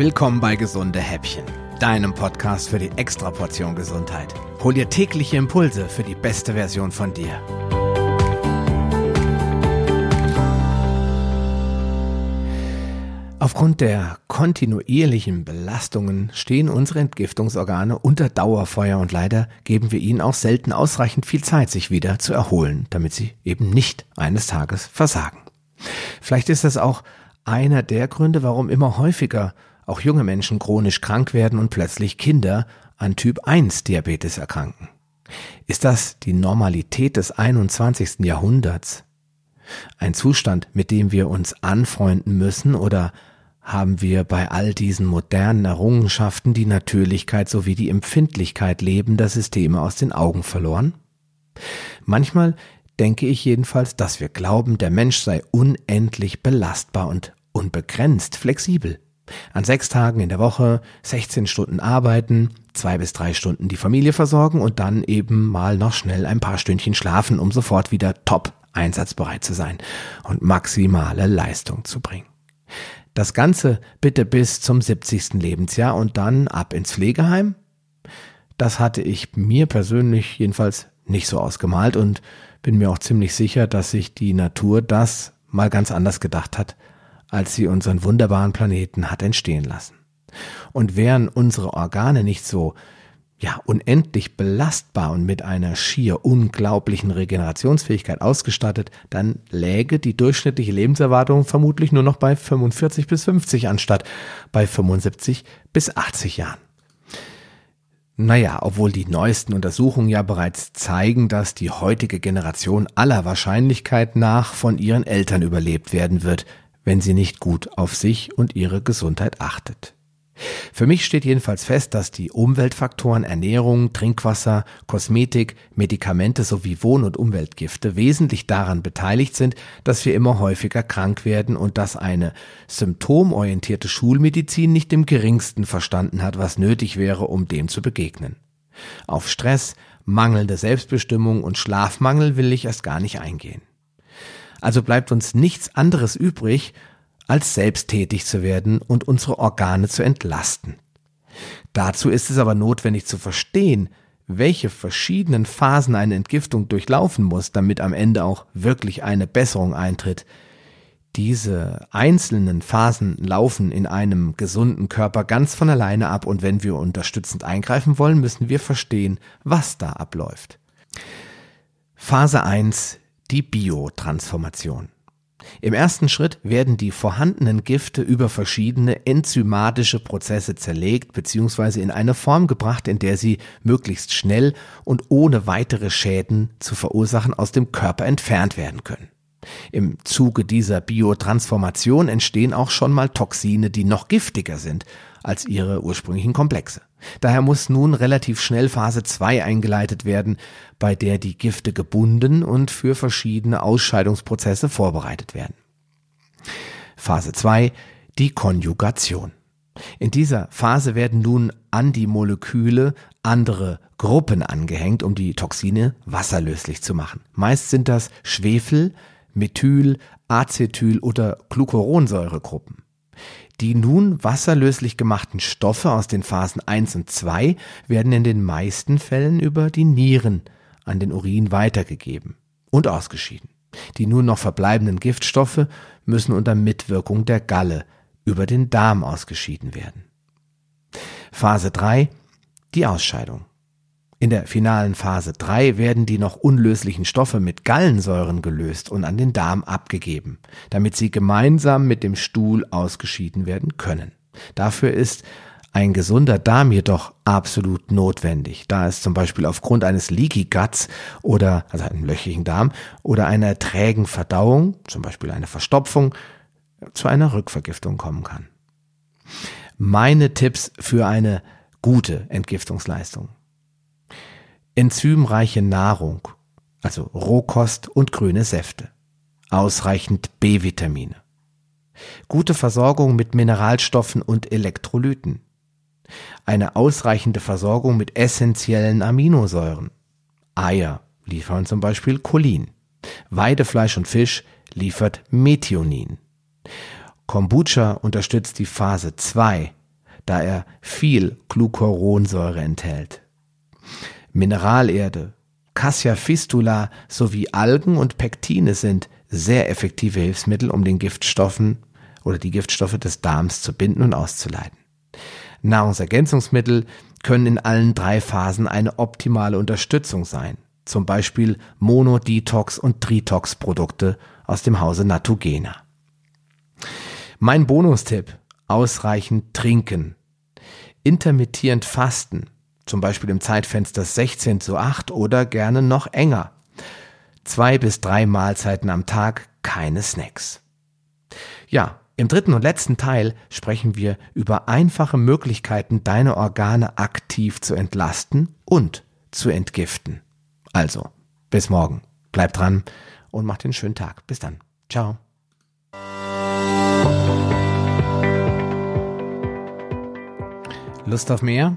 Willkommen bei Gesunde Häppchen, deinem Podcast für die Extraportion Gesundheit. Hol dir tägliche Impulse für die beste Version von dir. Aufgrund der kontinuierlichen Belastungen stehen unsere Entgiftungsorgane unter Dauerfeuer und leider geben wir ihnen auch selten ausreichend viel Zeit, sich wieder zu erholen, damit sie eben nicht eines Tages versagen. Vielleicht ist das auch einer der Gründe, warum immer häufiger auch junge Menschen chronisch krank werden und plötzlich Kinder an Typ 1 Diabetes erkranken. Ist das die Normalität des 21. Jahrhunderts? Ein Zustand, mit dem wir uns anfreunden müssen oder haben wir bei all diesen modernen Errungenschaften die Natürlichkeit sowie die Empfindlichkeit lebender Systeme aus den Augen verloren? Manchmal denke ich jedenfalls, dass wir glauben, der Mensch sei unendlich belastbar und unbegrenzt flexibel. An sechs Tagen in der Woche 16 Stunden arbeiten, zwei bis drei Stunden die Familie versorgen und dann eben mal noch schnell ein paar Stündchen schlafen, um sofort wieder top einsatzbereit zu sein und maximale Leistung zu bringen. Das Ganze bitte bis zum 70. Lebensjahr und dann ab ins Pflegeheim? Das hatte ich mir persönlich jedenfalls nicht so ausgemalt und bin mir auch ziemlich sicher, dass sich die Natur das mal ganz anders gedacht hat, als sie unseren wunderbaren Planeten hat entstehen lassen. Und wären unsere Organe nicht so ja, unendlich belastbar und mit einer schier unglaublichen Regenerationsfähigkeit ausgestattet, dann läge die durchschnittliche Lebenserwartung vermutlich nur noch bei 45 bis 50 anstatt bei 75 bis 80 Jahren. Naja, obwohl die neuesten Untersuchungen ja bereits zeigen, dass die heutige Generation aller Wahrscheinlichkeit nach von ihren Eltern überlebt werden wird, wenn sie nicht gut auf sich und ihre Gesundheit achtet. Für mich steht jedenfalls fest, dass die Umweltfaktoren Ernährung, Trinkwasser, Kosmetik, Medikamente sowie Wohn- und Umweltgifte wesentlich daran beteiligt sind, dass wir immer häufiger krank werden und dass eine symptomorientierte Schulmedizin nicht im geringsten verstanden hat, was nötig wäre, um dem zu begegnen. Auf Stress, mangelnde Selbstbestimmung und Schlafmangel will ich erst gar nicht eingehen. Also bleibt uns nichts anderes übrig, als selbst tätig zu werden und unsere Organe zu entlasten. Dazu ist es aber notwendig zu verstehen, welche verschiedenen Phasen eine Entgiftung durchlaufen muss, damit am Ende auch wirklich eine Besserung eintritt. Diese einzelnen Phasen laufen in einem gesunden Körper ganz von alleine ab und wenn wir unterstützend eingreifen wollen, müssen wir verstehen, was da abläuft. Phase 1, die Biotransformation. Im ersten Schritt werden die vorhandenen Gifte über verschiedene enzymatische Prozesse zerlegt bzw. in eine Form gebracht, in der sie möglichst schnell und ohne weitere Schäden zu verursachen aus dem Körper entfernt werden können. Im Zuge dieser Biotransformation entstehen auch schon mal Toxine, die noch giftiger sind als ihre ursprünglichen Komplexe. Daher muss nun relativ schnell Phase 2 eingeleitet werden, bei der die Gifte gebunden und für verschiedene Ausscheidungsprozesse vorbereitet werden. Phase 2 die Konjugation. In dieser Phase werden nun an die Moleküle andere Gruppen angehängt, um die Toxine wasserlöslich zu machen. Meist sind das Schwefel, Methyl, Acetyl oder Glucuronsäuregruppen. Die nun wasserlöslich gemachten Stoffe aus den Phasen 1 und 2 werden in den meisten Fällen über die Nieren an den Urin weitergegeben und ausgeschieden. Die nun noch verbleibenden Giftstoffe müssen unter Mitwirkung der Galle über den Darm ausgeschieden werden. Phase 3 die Ausscheidung. In der finalen Phase 3 werden die noch unlöslichen Stoffe mit Gallensäuren gelöst und an den Darm abgegeben, damit sie gemeinsam mit dem Stuhl ausgeschieden werden können. Dafür ist ein gesunder Darm jedoch absolut notwendig, da es zum Beispiel aufgrund eines Leaky Guts oder, also einem löchrigen Darm, oder einer trägen Verdauung, zum Beispiel eine Verstopfung, zu einer Rückvergiftung kommen kann. Meine Tipps für eine gute Entgiftungsleistung enzymreiche Nahrung, also Rohkost und grüne Säfte, ausreichend B-Vitamine, gute Versorgung mit Mineralstoffen und Elektrolyten, eine ausreichende Versorgung mit essentiellen Aminosäuren. Eier liefern zum Beispiel Cholin, Weidefleisch und Fisch liefert Methionin. Kombucha unterstützt die Phase 2 da er viel Glucuronsäure enthält. Mineralerde, Cassia fistula sowie Algen und Pektine sind sehr effektive Hilfsmittel, um den Giftstoffen oder die Giftstoffe des Darms zu binden und auszuleiten. Nahrungsergänzungsmittel können in allen drei Phasen eine optimale Unterstützung sein, zum Beispiel Monodetox und Tritox Produkte aus dem Hause Natugena. Mein Bonustipp, ausreichend trinken. Intermittierend fasten, zum Beispiel im Zeitfenster 16 zu 8 oder gerne noch enger. Zwei bis drei Mahlzeiten am Tag, keine Snacks. Ja, im dritten und letzten Teil sprechen wir über einfache Möglichkeiten, deine Organe aktiv zu entlasten und zu entgiften. Also, bis morgen. Bleib dran und mach den schönen Tag. Bis dann. Ciao. Lust auf mehr?